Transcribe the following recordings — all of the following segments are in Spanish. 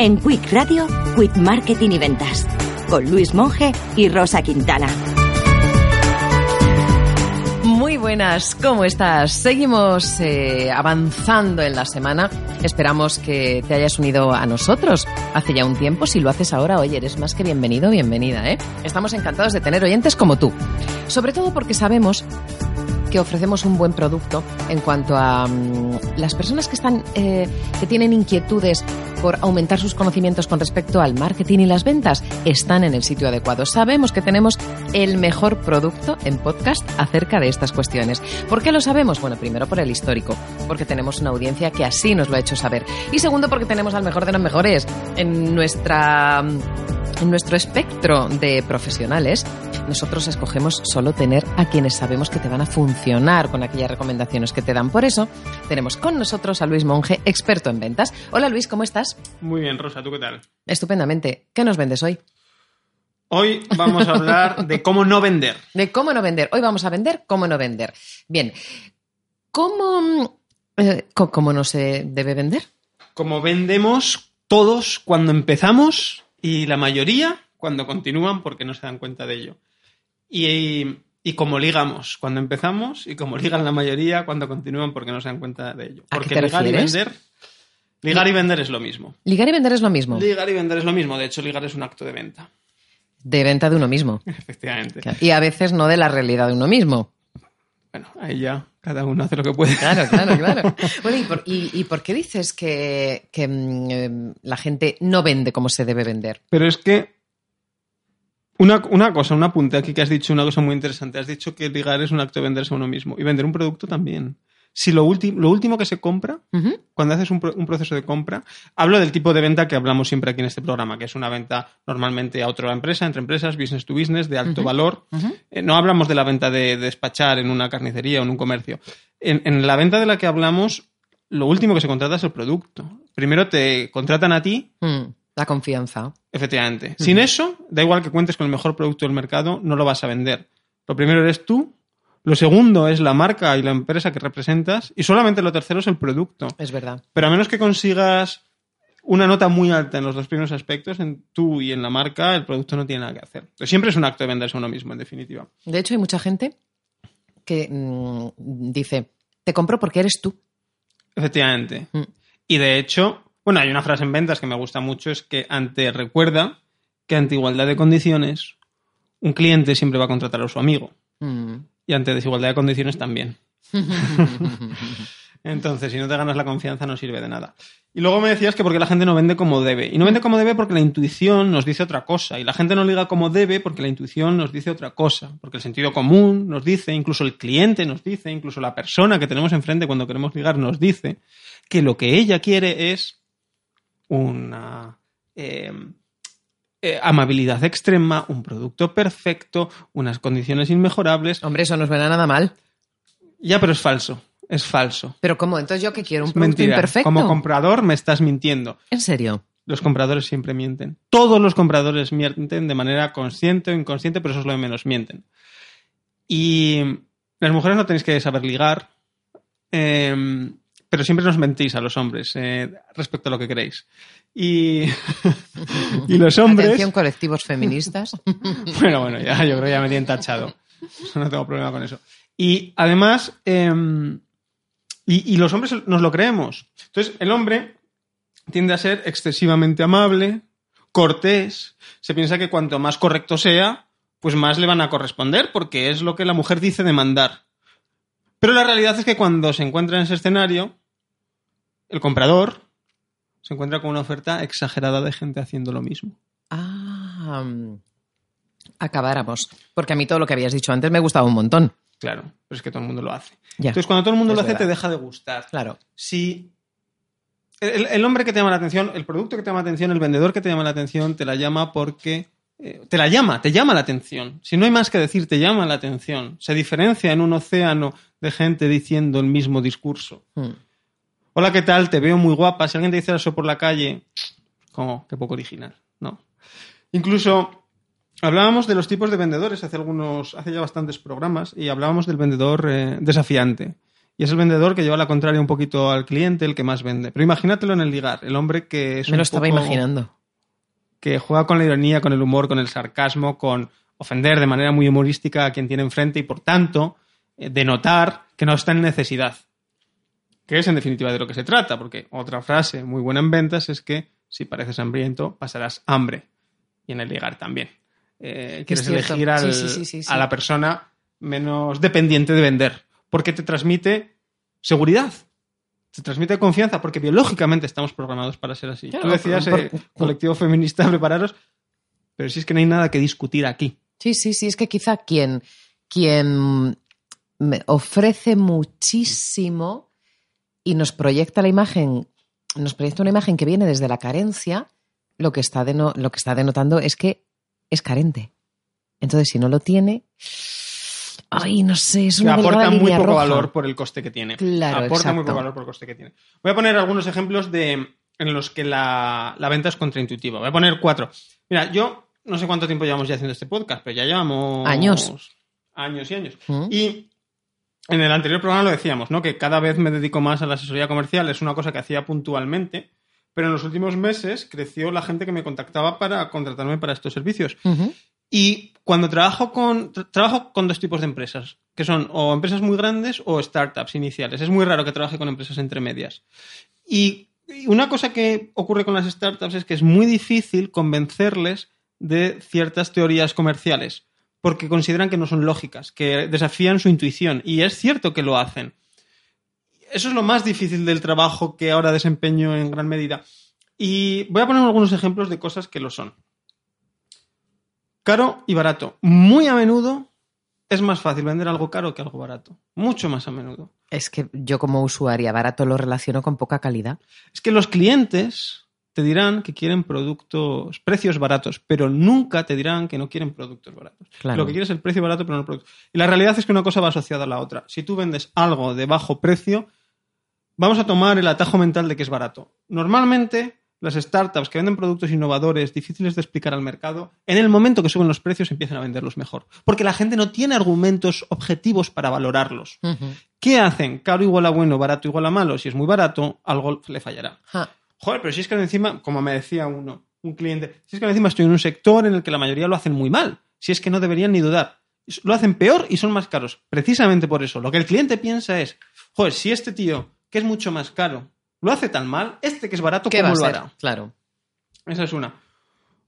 En Quick Radio, Quick Marketing y Ventas, con Luis Monge y Rosa Quintana. Muy buenas, ¿cómo estás? Seguimos eh, avanzando en la semana. Esperamos que te hayas unido a nosotros hace ya un tiempo. Si lo haces ahora, oye, eres más que bienvenido, bienvenida, ¿eh? Estamos encantados de tener oyentes como tú. Sobre todo porque sabemos que ofrecemos un buen producto en cuanto a mm, las personas que están eh, que tienen inquietudes por aumentar sus conocimientos con respecto al marketing y las ventas están en el sitio adecuado. Sabemos que tenemos el mejor producto en podcast acerca de estas cuestiones. ¿Por qué lo sabemos? Bueno, primero por el histórico, porque tenemos una audiencia que así nos lo ha hecho saber. Y segundo porque tenemos al mejor de los mejores en nuestra en nuestro espectro de profesionales, nosotros escogemos solo tener a quienes sabemos que te van a funcionar con aquellas recomendaciones que te dan. Por eso, tenemos con nosotros a Luis Monge, experto en ventas. Hola Luis, ¿cómo estás? Muy bien, Rosa, ¿tú qué tal? Estupendamente. ¿Qué nos vendes hoy? Hoy vamos a hablar de cómo no vender. De cómo no vender. Hoy vamos a vender cómo no vender. Bien. ¿Cómo, eh, cómo no se debe vender? Como vendemos todos cuando empezamos y la mayoría cuando continúan porque no se dan cuenta de ello. Y, y como ligamos cuando empezamos y como ligan la mayoría cuando continúan porque no se dan cuenta de ello. ¿A qué Porque te ligar y vender. Ligar y vender es lo mismo. Ligar y vender es lo mismo. Ligar y vender es lo mismo. De hecho, ligar es un acto de venta. De venta de uno mismo. Efectivamente. Y a veces no de la realidad de uno mismo. Bueno, ahí ya cada uno hace lo que puede. Claro, claro, claro. Bueno, ¿y por, y- y por qué dices que, que, mm, eh, la gente no vende como se debe vender? Pero es que una, una cosa, un apunte aquí que has dicho, una cosa muy interesante. Has dicho que ligar es un acto de venderse a uno mismo y vender un producto también. Si lo, lo último que se compra, cuando haces un, pro- un proceso de compra, hablo del tipo de venta que hablamos siempre aquí en este programa, que es una venta normalmente a otra empresa, entre empresas, business to business, de alto valor. Eh, no hablamos de la venta de, de despachar en una carnicería o en un comercio. En, en la venta de la que hablamos, lo último que se contrata es el producto. Primero te contratan a ti Mm, la confianza. Efectivamente. Sin eso, da igual que cuentes con el mejor producto del mercado, no lo vas a vender. Lo primero eres tú, lo segundo es la marca y la empresa que representas, y solamente lo tercero es el producto. Es verdad. Pero a menos que consigas una nota muy alta en los dos primeros aspectos, en tú y en la marca, el producto no tiene nada que hacer. Entonces, siempre es un acto de venderse a uno mismo, en definitiva. De hecho, hay mucha gente que mm, dice, te compro porque eres tú. Efectivamente. Mm. Y de hecho, bueno, hay una frase en ventas que me gusta mucho, es que ante recuerda que ante igualdad de condiciones, un cliente siempre va a contratar a su amigo. Mm. Y ante desigualdad de condiciones también. Entonces, si no te ganas la confianza, no sirve de nada. Y luego me decías que porque la gente no vende como debe. Y no vende como debe porque la intuición nos dice otra cosa. Y la gente no liga como debe porque la intuición nos dice otra cosa. Porque el sentido común nos dice, incluso el cliente nos dice, incluso la persona que tenemos enfrente cuando queremos ligar nos dice que lo que ella quiere es una eh, eh, amabilidad extrema, un producto perfecto, unas condiciones inmejorables. Hombre, eso no suena nada mal. Ya, pero es falso. Es falso. Pero ¿cómo? Entonces yo que quiero un Es producto mentira. imperfecto. Como comprador me estás mintiendo. ¿En serio? Los compradores siempre mienten. Todos los compradores mienten de manera consciente o inconsciente, pero eso es lo de menos, mienten. Y las mujeres no tenéis que saber ligar, eh, pero siempre nos mentís a los hombres eh, respecto a lo que queréis. Y, y los hombres... Atención, colectivos feministas. Bueno, bueno, ya, yo creo que ya me tienen tachado. No tengo problema con eso. Y además, eh, y, y los hombres nos lo creemos. Entonces, el hombre tiende a ser excesivamente amable, cortés. Se piensa que cuanto más correcto sea, pues más le van a corresponder, porque es lo que la mujer dice demandar. Pero la realidad es que cuando se encuentra en ese escenario, el comprador se encuentra con una oferta exagerada de gente haciendo lo mismo. Ah, mm, acabáramos. Porque a mí todo lo que habías dicho antes me gustaba un montón. Claro, pero es que todo el mundo lo hace. Ya. Entonces, cuando todo el mundo Es lo hace, verdad. te deja de gustar. Claro. Si el, el hombre que te llama la atención, el producto que te llama la atención, el vendedor que te llama la atención, te la llama porque eh, te la llama, te llama la atención. Si no hay más que decir, te llama la atención. Se diferencia en un océano de gente diciendo el mismo discurso. Mm. Hola, ¿qué tal? Te veo muy guapa. Si alguien te dice eso por la calle, como, qué poco original, ¿no? Incluso hablábamos de los tipos de vendedores hace algunos, hace ya bastantes programas y hablábamos del vendedor eh, desafiante. Y es el vendedor que lleva la contraria un poquito al cliente, el que más vende. Pero imagínatelo en el ligar, el hombre que es Me un lo estaba poco- imaginando. que juega con la ironía, con el humor, con el sarcasmo, con ofender de manera muy humorística a quien tiene enfrente y, por tanto, eh, denotar que no está en necesidad. Que es, en definitiva, de lo que se trata, porque otra frase muy buena en ventas es que si pareces hambriento, pasarás hambre. Y en el ligar también. Eh, quieres elegir al- Sí, sí, sí, sí, sí. a la persona menos dependiente de vender, porque te transmite seguridad. Te transmite confianza, porque biológicamente estamos programados para ser así. Claro, Tú decías, por- eh, por- colectivo feminista, prepararos, pero si es que no hay nada que discutir aquí. Sí, sí, sí, es que quizá quien, quien me ofrece muchísimo y nos proyecta la imagen, nos proyecta una imagen que viene desde la carencia, lo que está, deno- lo que está denotando es que es carente. Entonces, si no lo tiene, ay, no sé, es Que una aporta muy poco roja. valor por el coste que tiene. Claro, aporta muy poco valor por el coste que tiene. Voy a poner algunos ejemplos de en los que la, la venta es contraintuitiva. Voy a poner cuatro. Mira, yo no sé cuánto tiempo llevamos ya haciendo este podcast, pero ya llevamos Años. Años y años. ¿Mm? Y en el anterior programa lo decíamos, ¿no? Que cada vez me dedico más a la asesoría comercial. Es una cosa que hacía puntualmente. Pero en los últimos meses creció la gente que me contactaba para contratarme para estos servicios. Y cuando trabajo con, tra- trabajo con dos tipos de empresas, que son o empresas muy grandes o startups iniciales. Es muy raro que trabaje con empresas entre medias. Y y una cosa que ocurre con las startups es que es muy difícil convencerles de ciertas teorías comerciales, porque consideran que no son lógicas, que desafían su intuición. Y es cierto que lo hacen. Eso es lo más difícil del trabajo que ahora desempeño en gran medida. Y voy a poner algunos ejemplos de cosas que lo son. Caro y barato. Muy a menudo es más fácil vender algo caro que algo barato. Mucho más a menudo. Es que yo como usuaria barato lo relaciono con poca calidad. Es que los clientes te dirán que quieren productos, precios baratos, pero nunca te dirán que no quieren productos baratos. Claro. Lo que quieres es el precio barato, pero no el producto. Y la realidad es que una cosa va asociada a la otra. Si tú vendes algo de bajo precio, vamos a tomar el atajo mental de que es barato. Normalmente, las startups que venden productos innovadores, difíciles de explicar al mercado, en el momento que suben los precios empiezan a venderlos mejor. Porque la gente no tiene argumentos objetivos para valorarlos. ¿Qué hacen? Caro igual a bueno, barato igual a malo. Si es muy barato, algo le fallará. Joder, pero si es que encima, como me decía uno, un cliente, si es que encima estoy en un sector en el que la mayoría lo hacen muy mal, si es que no deberían ni dudar. Lo hacen peor y son más caros. Precisamente por eso. Lo que el cliente piensa es, joder, si este tío, que es mucho más caro, lo hace tan mal, este que es barato, ¿Qué va ¿cómo a lo ser? hará? Claro. Esa es una.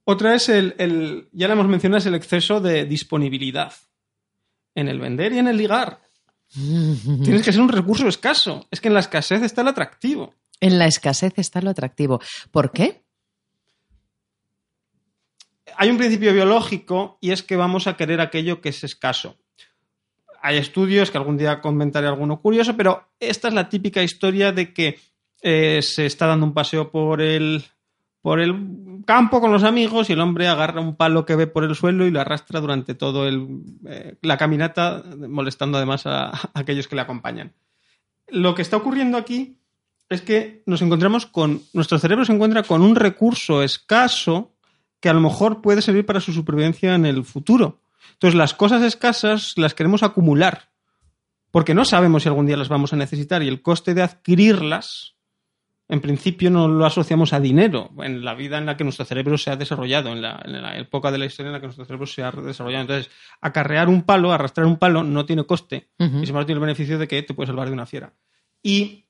Otra es el, el- ya la hemos mencionado, es el exceso de disponibilidad en el vender y en el ligar. Tienes que ser un recurso escaso. Es que en la escasez está el atractivo. En la escasez está lo atractivo. ¿Por qué? hay un principio biológico y es que vamos a querer aquello que es escaso. Hay estudios que algún día comentaré alguno curioso, pero esta es la típica historia de que eh, se está dando un paseo por el, por el campo con los amigos y el hombre agarra un palo que ve por el suelo y lo arrastra durante todo el, eh, la caminata, molestando además a aquellos que le acompañan. Lo que está ocurriendo aquí es que nos encontramos con, nuestro cerebro se encuentra con un recurso escaso que a lo mejor puede servir para su supervivencia en el futuro. Entonces, las cosas escasas las queremos acumular, porque no sabemos si algún día las vamos a necesitar y el coste de adquirirlas, en principio, no lo asociamos a dinero, en la vida en la que nuestro cerebro se ha desarrollado, en la, en la época de la historia en la que nuestro cerebro se ha desarrollado. Entonces, acarrear un palo, arrastrar un palo, no tiene coste y sin embargo tiene el beneficio de que te puede salvar de una fiera. Y,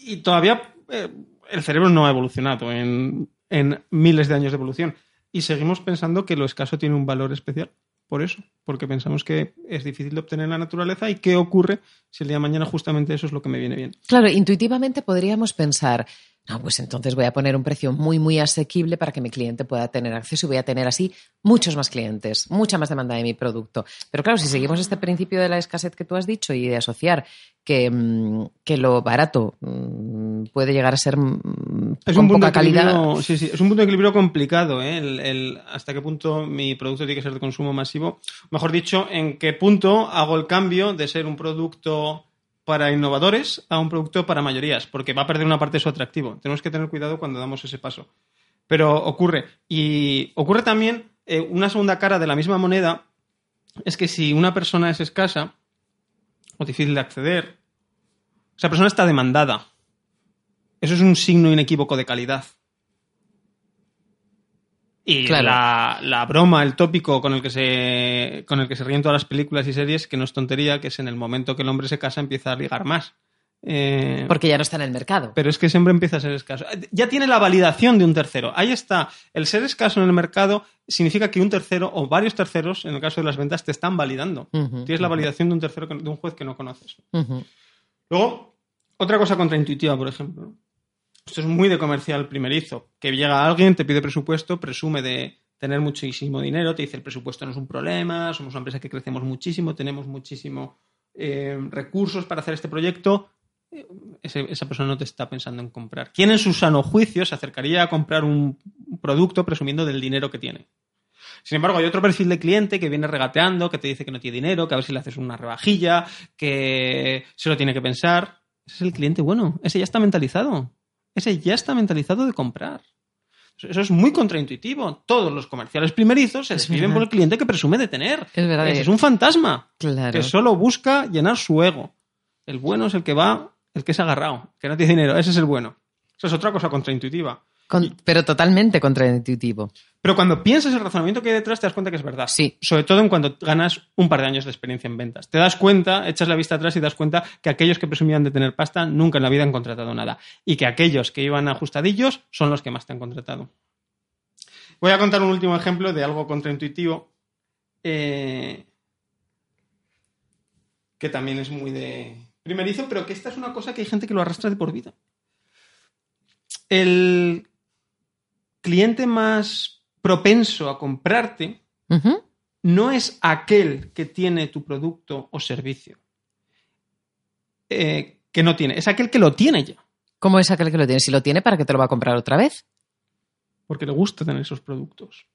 y todavía eh, el cerebro no ha evolucionado en, en miles de años de evolución. Y seguimos pensando que lo escaso tiene un valor especial. Por eso, porque pensamos que es difícil de obtener en la naturaleza y qué ocurre si el día de mañana justamente eso es lo que me viene bien. Claro, intuitivamente podríamos pensar, Ah, pues entonces voy a poner un precio muy, muy asequible para que mi cliente pueda tener acceso y voy a tener así muchos más clientes, mucha más demanda de mi producto. Pero claro, si seguimos este principio de la escasez que tú has dicho y de asociar que, mm, que lo barato mm, puede llegar a ser mm, Es con un, punto poca de calidad. equilibrio- sí, sí, es un punto de equilibrio complicado, ¿eh? El, el- hasta qué punto mi producto tiene que ser de consumo masivo. Mejor dicho, en qué punto hago el cambio de ser un producto para innovadores a un producto para mayorías, porque va a perder una parte de su atractivo. Tenemos que tener cuidado cuando damos ese paso. Pero ocurre. Y ocurre también eh, una segunda cara de la misma moneda, es que si una persona es escasa o difícil de acceder, esa persona está demandada. Eso es un signo inequívoco de calidad. Y Claro. la, la broma, el tópico con el, que se, con el que se ríen todas las películas y series, que no es tontería, que es en el momento que el hombre se casa empieza a ligar más. Eh, Porque ya no está en el mercado. pero es que siempre empieza a ser escaso. Ya tiene la validación de un tercero. Ahí está. El ser escaso en el mercado significa que un tercero o varios terceros, en el caso de las ventas, te están validando. Tienes la validación de un tercero, de un juez que no conoces. Luego, otra cosa contraintuitiva, por ejemplo. Esto es muy de comercial primerizo. Que llega alguien, te pide presupuesto, presume de tener muchísimo dinero, te dice el presupuesto no es un problema, somos una empresa que crecemos muchísimo, tenemos muchísimo eh, recursos para hacer este proyecto. Eh, esa persona no te está pensando en comprar. ¿Quién en su sano juicio se acercaría a comprar un producto presumiendo del dinero que tiene? Sin embargo, hay otro perfil de cliente que viene regateando, que te dice que no tiene dinero, que a ver si le haces una rebajilla, que se lo tiene que pensar. Ese es el cliente bueno. Ese ya está mentalizado. Ese ya está mentalizado de comprar. Eso es muy contraintuitivo. Todos los comerciales primerizos se Es describen por el cliente que presume de tener. Es verdad. Ese es un fantasma Claro. que solo busca llenar su ego. El bueno es el que va, el que es agarrado, que no tiene dinero. Ese es el bueno. Eso es otra cosa contraintuitiva. Con- pero totalmente contraintuitivo. Pero cuando piensas el razonamiento que hay detrás, te das cuenta que es verdad. Sí. Sobre todo en cuando ganas un par de años de experiencia en ventas. Te das cuenta, echas la vista atrás y das cuenta que aquellos que presumían de tener pasta nunca en la vida han contratado nada. Y que aquellos que iban ajustadillos son los que más te han contratado. Voy a contar un último ejemplo de algo contraintuitivo. eh, que también es muy de primerizo, pero que esta es una cosa que hay gente que lo arrastra de por vida. El cliente más propenso a comprarte no es aquel que tiene tu producto o servicio. eh, que no tiene, es aquel que lo tiene ya, ¿Cómo es aquel que lo tiene? Si lo tiene, ¿para qué te lo va a comprar otra vez? porque le gusta tener esos productos.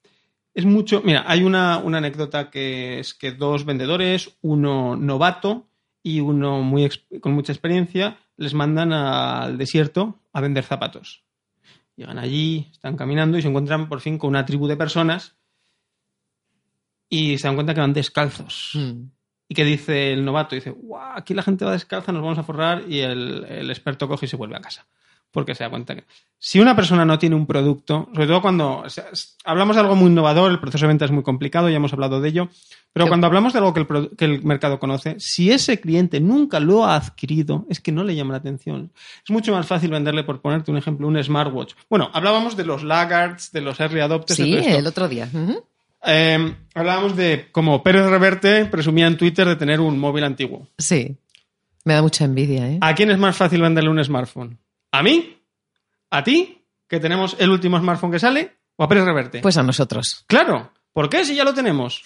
Es mucho. Mira, hay una, una anécdota que es que dos vendedores, uno novato y uno muy con mucha experiencia, les mandan al desierto a vender zapatos. Llegan allí, están caminando y se encuentran por fin con una tribu de personas y se dan cuenta que van descalzos. Mm. Y que dice el novato, dice, guau, aquí la gente va descalza, nos vamos a forrar y el, el experto coge y se vuelve a casa. Porque se da cuenta que si una persona no tiene un producto, sobre todo cuando o sea, es- hablamos de algo muy innovador, el proceso de venta es muy complicado, ya hemos hablado de ello, pero Sí. cuando hablamos de algo que el, produ- que el mercado conoce, si ese cliente nunca lo ha adquirido, es que no le llama la atención. Es mucho más fácil venderle, por ponerte un ejemplo, un smartwatch. Bueno, hablábamos de los laggards, de los early adopters, Sí, el otro día. Eh, hablábamos de cómo Pérez Reverte presumía en Twitter de tener un móvil antiguo. Sí. Me da mucha envidia, ¿eh? ¿A quién es más fácil venderle un smartphone? ¿A mí? ¿A ti? ¿Que tenemos el último smartphone que sale? ¿O a Pérez Reverte? Pues a nosotros. claro. ¿Por qué si ya lo tenemos?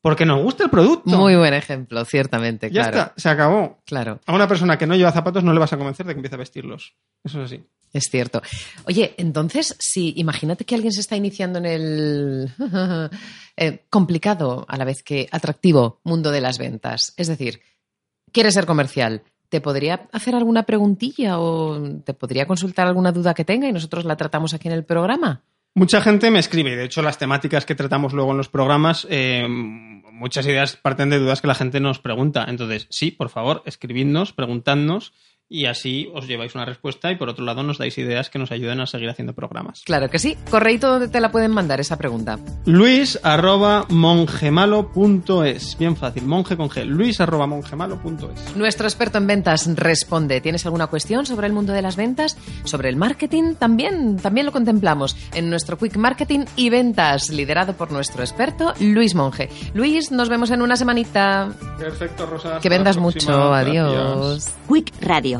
Porque nos gusta el producto. Muy buen ejemplo, ciertamente, ya claro. está, se acabó. Claro, A una persona que no lleva zapatos no le vas a convencer de que empiece a vestirlos. Eso es así. es cierto. Oye, entonces, si imagínate que alguien se está iniciando en el eh, complicado, a la vez que atractivo mundo de las ventas. Es decir, quiere ser comercial. ¿Te podría hacer alguna preguntilla o te podría consultar alguna duda que tenga y nosotros la tratamos aquí en el programa? Mucha gente me escribe, de hecho las temáticas que tratamos luego en los programas, eh, muchas ideas parten de dudas que la gente nos pregunta. Entonces, sí, por favor, escribidnos, preguntadnos y así os lleváis una respuesta y por otro lado nos dais ideas que nos ayuden a seguir haciendo programas. Claro que sí. Correíto donde te la pueden mandar esa pregunta. Luis arroba mongemalo.es. Bien fácil, monje con G. Luis arroba mongemalo.es. Nuestro experto en ventas responde. ¿Tienes alguna cuestión sobre el mundo de las ventas? ¿Sobre el marketing? También, también lo contemplamos en nuestro Quick Marketing y Ventas, liderado por nuestro experto Luis Monge. Luis, nos vemos en una semanita. Perfecto, Rosa. Que vendas mucho. Gracias. Adiós. Quick Radio,